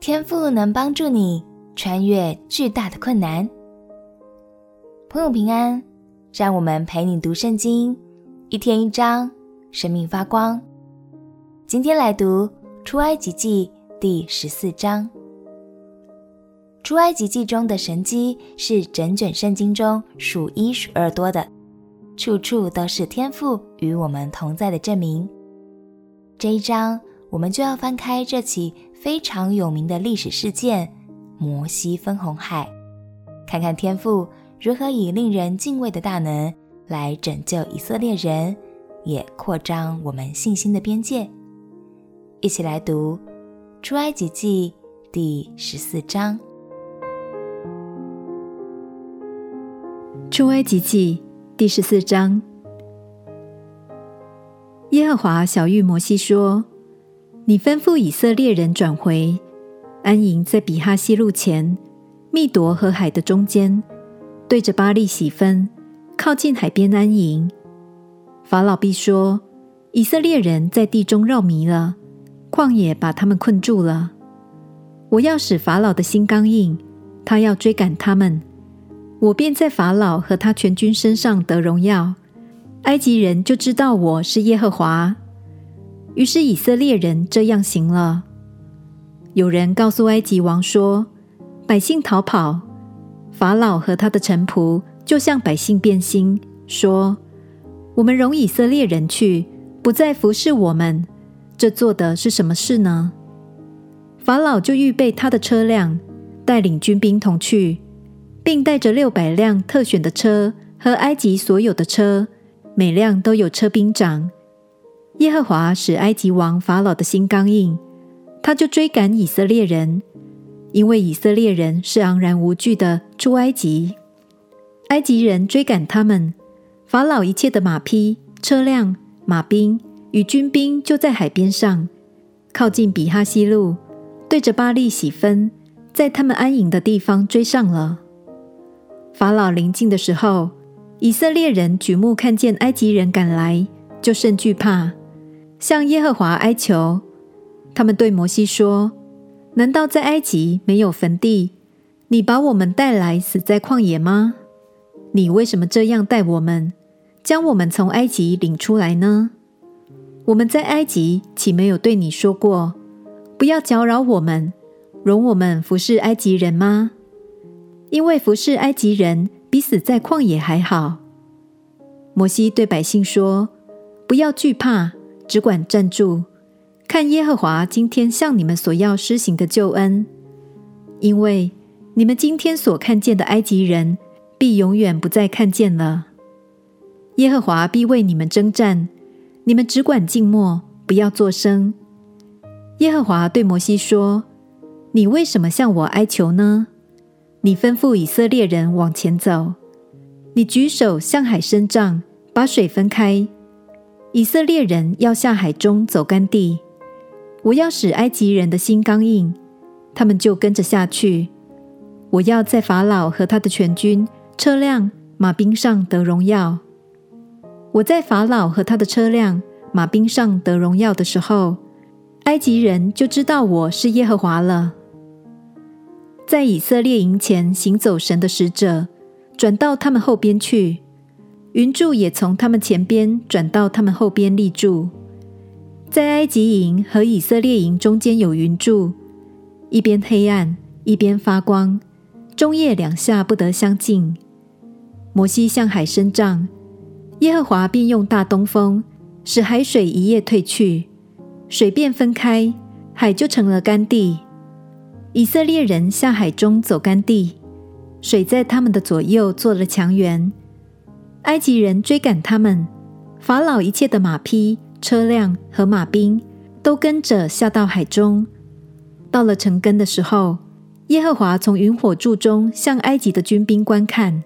天赋能帮助你穿越巨大的困难。朋友平安，让我们陪你读圣经，一天一章，生命发光。今天来读出埃及记第十四章。出埃及记中的神迹是整卷圣经中数一数二多的，处处都是天赋与我们同在的证明。这一章，我们就要翻开这起非常有名的历史事件——摩西分红海，看看天父如何以令人敬畏的大能来拯救以色列人，也扩张我们信心的边界。一起来读《出埃及记》第十四章。《出埃及记》第十四章。耶和华小玉摩西说：“你吩咐以色列人转回，安营在比哈希路前，密夺和海的中间，对着巴力洗分，靠近海边安营。法老必说：以色列人在地中绕迷了，旷野把他们困住了。我要使法老的心刚硬，他要追赶他们，我便在法老和他全军身上得荣耀。”埃及人就知道我是耶和华。于是以色列人这样行了。有人告诉埃及王说：“百姓逃跑，法老和他的臣仆就向百姓变心，说：‘我们容以色列人去，不再服侍我们，这做的是什么事呢？’法老就预备他的车辆，带领军兵同去，并带着六百辆特选的车和埃及所有的车。”每辆都有车兵长。耶和华使埃及王法老的心刚硬，他就追赶以色列人，因为以色列人是昂然无惧的出埃及。埃及人追赶他们，法老一切的马匹、车辆、马兵与军兵就在海边上，靠近比哈希路，对着巴利洗分，在他们安营的地方追上了。法老临近的时候，以色列人举目看见埃及人赶来，就甚惧怕，向耶和华哀求。他们对摩西说：“难道在埃及没有坟地？你把我们带来死在旷野吗？你为什么这样待我们，将我们从埃及领出来呢？我们在埃及岂没有对你说过，不要搅扰我们，容我们服侍埃及人吗？因为服侍埃及人。”比死在旷野还好。摩西对百姓说：“不要惧怕，只管站住，看耶和华今天向你们所要施行的救恩。因为你们今天所看见的埃及人，必永远不再看见了。耶和华必为你们征战，你们只管静默，不要作声。”耶和华对摩西说：“你为什么向我哀求呢？”你吩咐以色列人往前走，你举手向海伸杖，把水分开。以色列人要下海中走干地。我要使埃及人的心刚硬，他们就跟着下去。我要在法老和他的全军、车辆、马兵上得荣耀。我在法老和他的车辆、马兵上得荣耀的时候，埃及人就知道我是耶和华了。在以色列营前行走神的使者，转到他们后边去；云柱也从他们前边转到他们后边立住。在埃及营和以色列营中间有云柱，一边黑暗，一边发光，终夜两下不得相近。摩西向海伸杖，耶和华便用大东风使海水一夜退去，水便分开，海就成了干地。以色列人下海中走干地，水在他们的左右做了墙垣。埃及人追赶他们，法老一切的马匹、车辆和马兵都跟着下到海中。到了城根的时候，耶和华从云火柱中向埃及的军兵观看，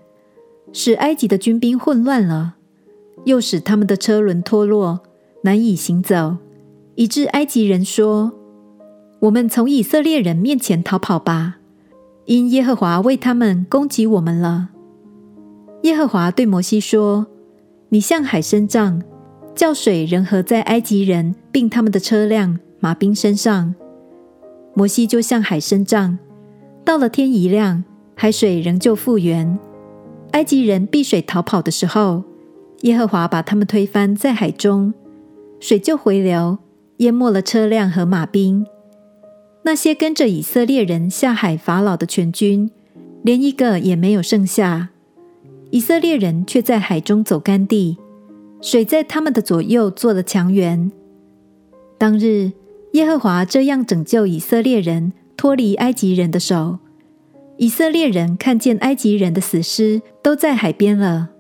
使埃及的军兵混乱了，又使他们的车轮脱落，难以行走，以致埃及人说。我们从以色列人面前逃跑吧，因耶和华为他们攻击我们了。耶和华对摩西说：“你向海伸杖，叫水仍合在埃及人并他们的车辆、马兵身上。摩西就向海伸杖，到了天一亮，海水仍旧复原。埃及人避水逃跑的时候，耶和华把他们推翻在海中，水就回流，淹没了车辆和马兵。那些跟着以色列人下海法老的全军，连一个也没有剩下。以色列人却在海中走干地，水在他们的左右做了墙垣。当日，耶和华这样拯救以色列人脱离埃及人的手。以色列人看见埃及人的死尸都在海边了。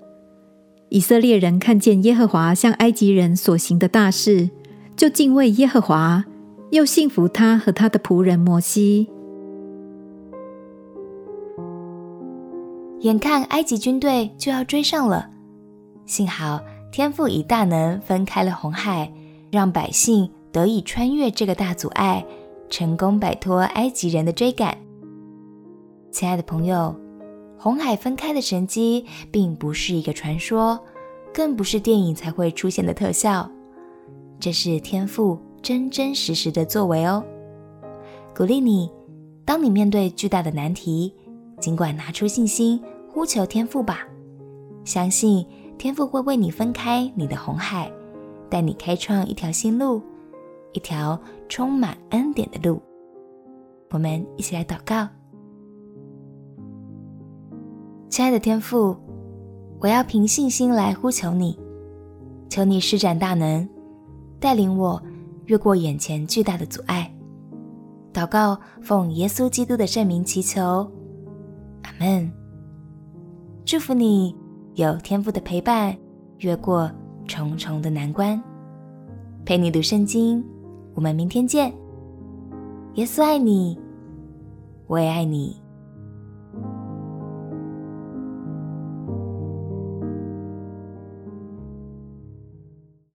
以色列人看见耶和华向埃及人所行的大事，就敬畏耶和华，又信服他和他的仆人摩西。眼看埃及军队就要追上了，幸好天父以大能分开了红海，让百姓得以穿越这个大阻碍，成功摆脱埃及人的追赶。亲爱的朋友，红海分开的神迹并不是一个传说，更不是电影才会出现的特效，这是天父真真实实的作为哦。鼓励你，当你面对巨大的难题，尽管拿出信心。呼求天父吧，相信天父会为你分开你的红海，带你开创一条新路，一条充满恩典的路。我们一起来祷告，亲爱的天父，我要凭信心来呼求你，求你施展大能，带领我越过眼前巨大的阻碍。祷告，奉耶稣基督的圣名祈求，阿门。祝福你有天赋的陪伴，越过重重的难关。陪你读圣经，我们明天见。耶稣爱你，我也爱你。